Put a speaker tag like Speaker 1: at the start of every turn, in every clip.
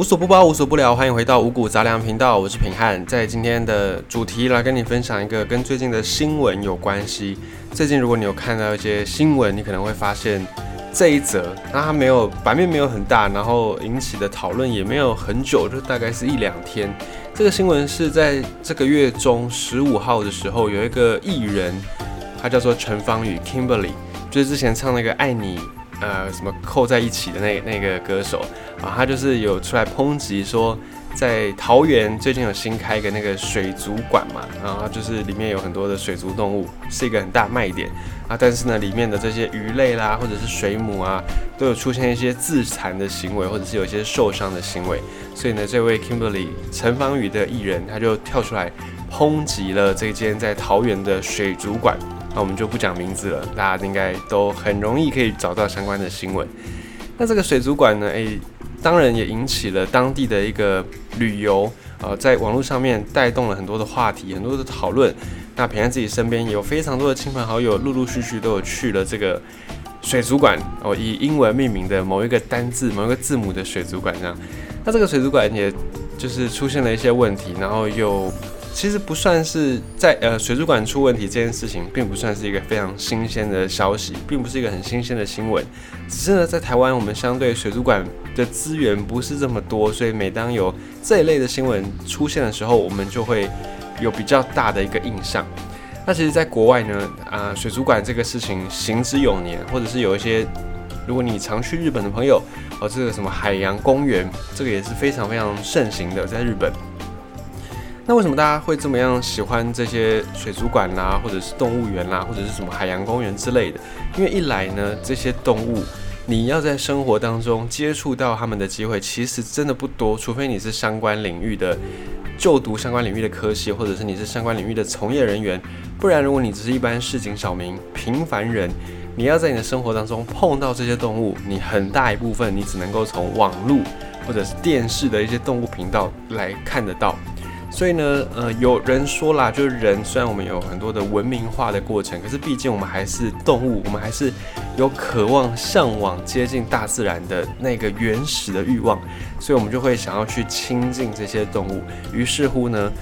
Speaker 1: 无所不包，无所不聊，欢迎回到五谷杂粮频道，我是平汉，在今天的主题来跟你分享一个跟最近的新闻有关系。最近如果你有看到一些新闻，你可能会发现这一则，那它没有版面没有很大，然后引起的讨论也没有很久，就大概是一两天。这个新闻是在这个月中十五号的时候，有一个艺人，他叫做陈芳宇 （Kimberly），就是之前唱那个《爱你》。呃，什么扣在一起的那那个歌手啊，他就是有出来抨击说，在桃园最近有新开一个那个水族馆嘛，然后就是里面有很多的水族动物，是一个很大卖点啊。但是呢，里面的这些鱼类啦，或者是水母啊，都有出现一些自残的行为，或者是有一些受伤的行为。所以呢，这位 Kimberly 陈芳宇的艺人，他就跳出来抨击了这间在桃园的水族馆。那我们就不讲名字了，大家应该都很容易可以找到相关的新闻。那这个水族馆呢？诶，当然也引起了当地的一个旅游，呃，在网络上面带动了很多的话题，很多的讨论。那平安自己身边也有非常多的亲朋好友，陆陆续续都有去了这个水族馆哦，以英文命名的某一个单字、某一个字母的水族馆这样。那这个水族馆也就是出现了一些问题，然后又。其实不算是在呃水族馆出问题这件事情，并不算是一个非常新鲜的消息，并不是一个很新鲜的新闻。只是呢，在台湾我们相对水族馆的资源不是这么多，所以每当有这一类的新闻出现的时候，我们就会有比较大的一个印象。那其实，在国外呢，啊水族馆这个事情行之有年，或者是有一些，如果你常去日本的朋友，哦这个什么海洋公园，这个也是非常非常盛行的，在日本。那为什么大家会这么样喜欢这些水族馆啦，或者是动物园啦，或者是什么海洋公园之类的？因为一来呢，这些动物你要在生活当中接触到它们的机会，其实真的不多，除非你是相关领域的就读相关领域的科系，或者是你是相关领域的从业人员，不然如果你只是一般市井小民、平凡人，你要在你的生活当中碰到这些动物，你很大一部分你只能够从网络或者是电视的一些动物频道来看得到。所以呢，呃，有人说啦，就是人虽然我们有很多的文明化的过程，可是毕竟我们还是动物，我们还是有渴望、向往接近大自然的那个原始的欲望，所以我们就会想要去亲近这些动物。于是乎呢，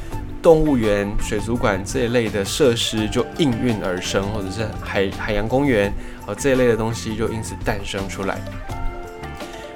Speaker 1: 动物园、水族馆这一类的设施就应运而生，或者是海海洋公园呃这一类的东西就因此诞生出来。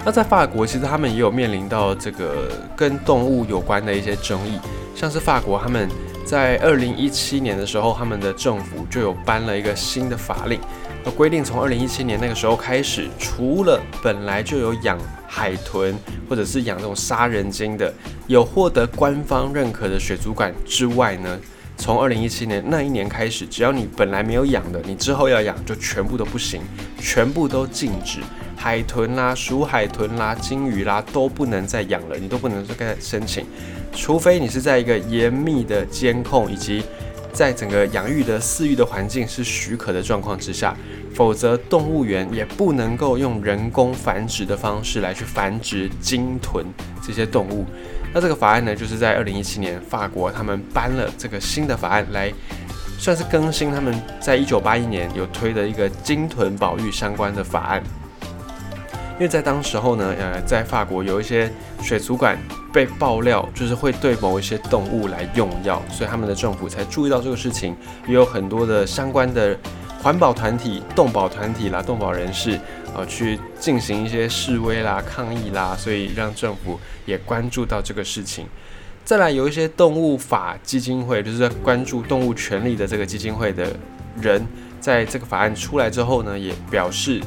Speaker 1: 那在法国，其实他们也有面临到这个跟动物有关的一些争议。像是法国，他们在二零一七年的时候，他们的政府就有颁了一个新的法令，那规定从二零一七年那个时候开始，除了本来就有养海豚或者是养这种杀人鲸的，有获得官方认可的水族馆之外呢，从二零一七年那一年开始，只要你本来没有养的，你之后要养就全部都不行，全部都禁止。海豚啦、鼠海豚啦、金鱼啦都不能再养了，你都不能再申请，除非你是在一个严密的监控以及在整个养育的饲育的环境是许可的状况之下，否则动物园也不能够用人工繁殖的方式来去繁殖鲸豚这些动物。那这个法案呢，就是在二零一七年法国他们颁了这个新的法案来，算是更新他们在一九八一年有推的一个鲸豚保育相关的法案。因为在当时候呢，呃，在法国有一些水族馆被爆料，就是会对某一些动物来用药，所以他们的政府才注意到这个事情，也有很多的相关的环保团体、动保团体啦、动保人士，呃，去进行一些示威啦、抗议啦，所以让政府也关注到这个事情。再来，有一些动物法基金会，就是在关注动物权利的这个基金会的人，在这个法案出来之后呢，也表示。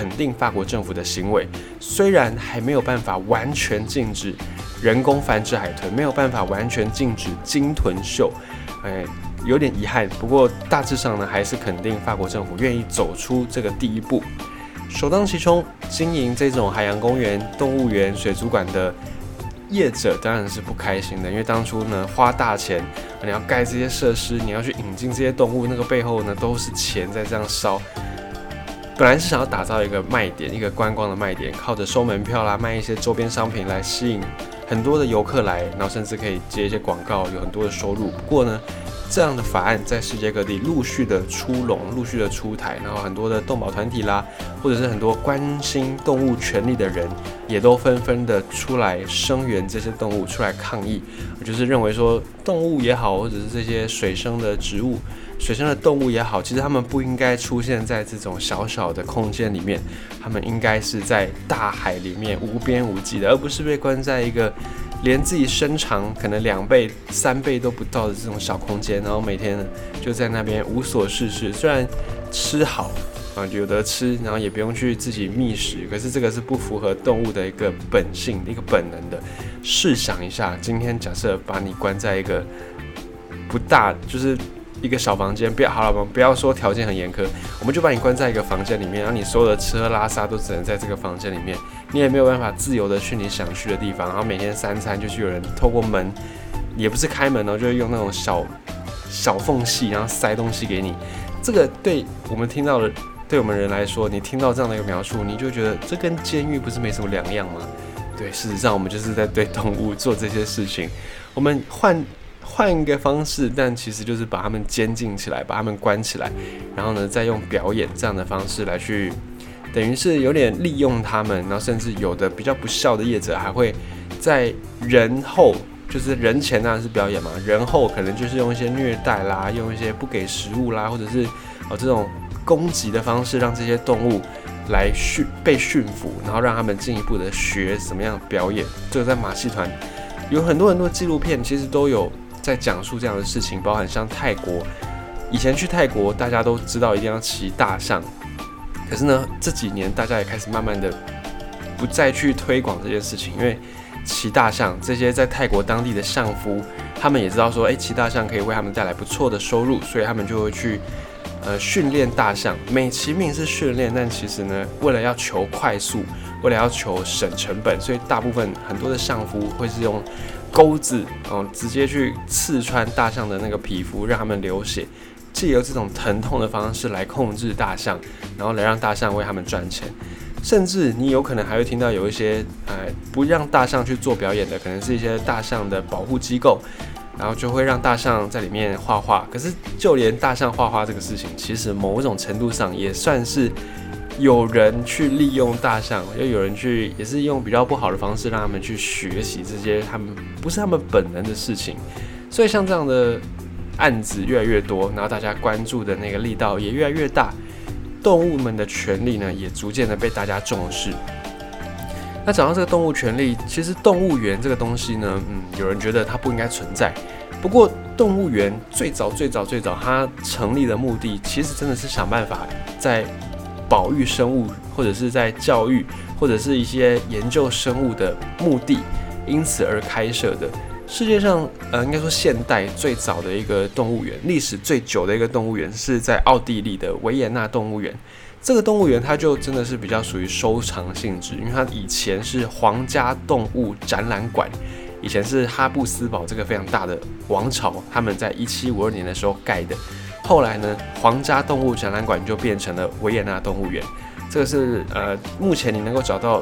Speaker 1: 肯定法国政府的行为，虽然还没有办法完全禁止人工繁殖海豚，没有办法完全禁止鲸豚秀，哎，有点遗憾。不过大致上呢，还是肯定法国政府愿意走出这个第一步，首当其冲经营这种海洋公园、动物园、水族馆的业者当然是不开心的，因为当初呢花大钱，你要盖这些设施，你要去引进这些动物，那个背后呢都是钱在这样烧。本来是想要打造一个卖点，一个观光的卖点，靠着收门票啦，卖一些周边商品来吸引很多的游客来，然后甚至可以接一些广告，有很多的收入。不过呢，这样的法案在世界各地陆续的出笼，陆续的出台，然后很多的动保团体啦，或者是很多关心动物权利的人，也都纷纷的出来声援这些动物，出来抗议，就是认为说动物也好，或者是这些水生的植物、水生的动物也好，其实它们不应该出现在这种小小的空间里面，它们应该是在大海里面无边无际的，而不是被关在一个。连自己身长可能两倍、三倍都不到的这种小空间，然后每天就在那边无所事事。虽然吃好啊，有得吃，然后也不用去自己觅食，可是这个是不符合动物的一个本性、一个本能的。试想一下，今天假设把你关在一个不大，就是。一个小房间，不要好了，我们不要说条件很严苛，我们就把你关在一个房间里面，然后你所有的吃喝拉撒都只能在这个房间里面，你也没有办法自由的去你想去的地方，然后每天三餐就是有人透过门，也不是开门哦，就是用那种小小缝隙，然后塞东西给你。这个对我们听到的，对我们人来说，你听到这样的一个描述，你就觉得这跟监狱不是没什么两样吗？对，事实上我们就是在对动物做这些事情，我们换。换一个方式，但其实就是把他们监禁起来，把他们关起来，然后呢，再用表演这样的方式来去，等于是有点利用他们，然后甚至有的比较不孝的业者还会在人后，就是人前当然是表演嘛，人后可能就是用一些虐待啦，用一些不给食物啦，或者是哦这种攻击的方式，让这些动物来驯被驯服，然后让他们进一步的学怎么样表演。这个在马戏团有很多很多纪录片，其实都有。在讲述这样的事情，包含像泰国，以前去泰国，大家都知道一定要骑大象，可是呢，这几年大家也开始慢慢的不再去推广这件事情，因为骑大象这些在泰国当地的相夫，他们也知道说，哎，骑大象可以为他们带来不错的收入，所以他们就会去呃训练大象，美其名是训练，但其实呢，为了要求快速，为了要求省成本，所以大部分很多的相夫会是用。钩子哦，直接去刺穿大象的那个皮肤，让他们流血，借由这种疼痛的方式来控制大象，然后来让大象为他们赚钱。甚至你有可能还会听到有一些呃不让大象去做表演的，可能是一些大象的保护机构，然后就会让大象在里面画画。可是就连大象画画这个事情，其实某种程度上也算是。有人去利用大象，又有人去，也是用比较不好的方式让他们去学习这些他们不是他们本能的事情，所以像这样的案子越来越多，然后大家关注的那个力道也越来越大，动物们的权利呢也逐渐的被大家重视。那讲到这个动物权利，其实动物园这个东西呢，嗯，有人觉得它不应该存在。不过动物园最早最早最早它成立的目的，其实真的是想办法在。保育生物，或者是在教育，或者是一些研究生物的目的，因此而开设的。世界上，呃，应该说现代最早的一个动物园，历史最久的一个动物园，是在奥地利的维也纳动物园。这个动物园它就真的是比较属于收藏性质，因为它以前是皇家动物展览馆，以前是哈布斯堡这个非常大的王朝，他们在一七五二年的时候盖的。后来呢，皇家动物展览馆就变成了维也纳动物园。这个是呃，目前你能够找到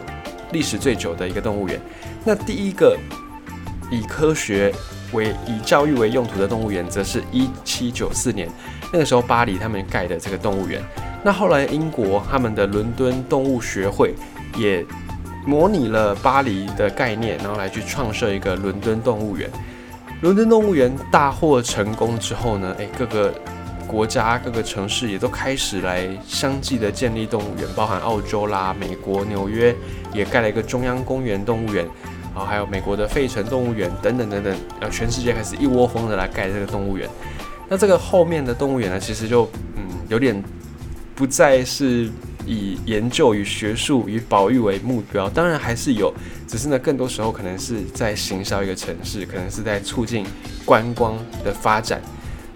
Speaker 1: 历史最久的一个动物园。那第一个以科学为、以教育为用途的动物园，则是一七九四年，那个时候巴黎他们盖的这个动物园。那后来英国他们的伦敦动物学会也模拟了巴黎的概念，然后来去创设一个伦敦动物园。伦敦动物园大获成功之后呢，诶，各个国家各个城市也都开始来相继的建立动物园，包含澳洲啦、美国纽约也盖了一个中央公园动物园，啊，还有美国的费城动物园等等等等，呃，全世界开始一窝蜂的来盖这个动物园。那这个后面的动物园呢，其实就嗯有点不再是以研究与学术与保育为目标，当然还是有，只是呢更多时候可能是在行销一个城市，可能是在促进观光的发展。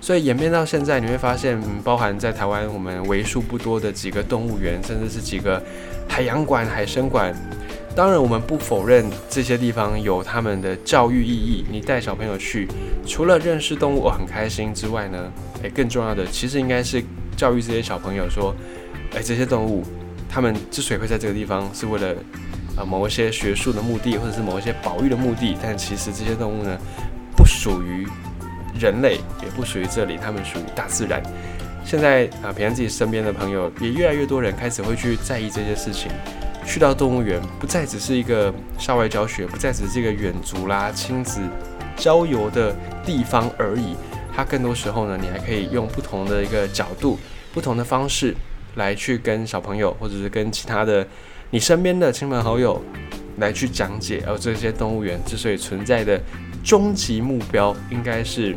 Speaker 1: 所以演变到现在，你会发现，包含在台湾我们为数不多的几个动物园，甚至是几个海洋馆、海生馆。当然，我们不否认这些地方有他们的教育意义。你带小朋友去，除了认识动物很开心之外呢，诶，更重要的其实应该是教育这些小朋友说，诶，这些动物，他们之所以会在这个地方，是为了啊某一些学术的目的，或者是某一些保育的目的。但其实这些动物呢，不属于。人类，也不属于这里，他们属于大自然。现在啊，平安自己身边的朋友，也越来越多人开始会去在意这些事情。去到动物园，不再只是一个校外教学，不再只是一个远足啦、亲子郊游的地方而已。它更多时候呢，你还可以用不同的一个角度、不同的方式来去跟小朋友，或者是跟其他的你身边的亲朋好友来去讲解。而这些动物园之所以存在的终极目标，应该是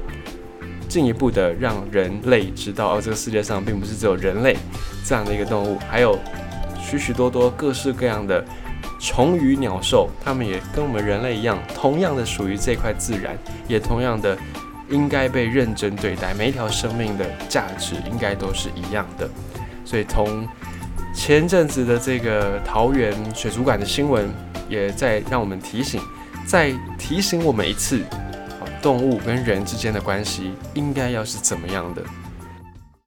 Speaker 1: 进一步的让人类知道，哦，这个世界上并不是只有人类这样的一个动物，还有许许多多各式各样的虫鱼鸟兽，它们也跟我们人类一样，同样的属于这块自然，也同样的。应该被认真对待，每一条生命的价值应该都是一样的。所以，从前阵子的这个桃园水族馆的新闻，也在让我们提醒，再提醒我们一次，动物跟人之间的关系应该要是怎么样的。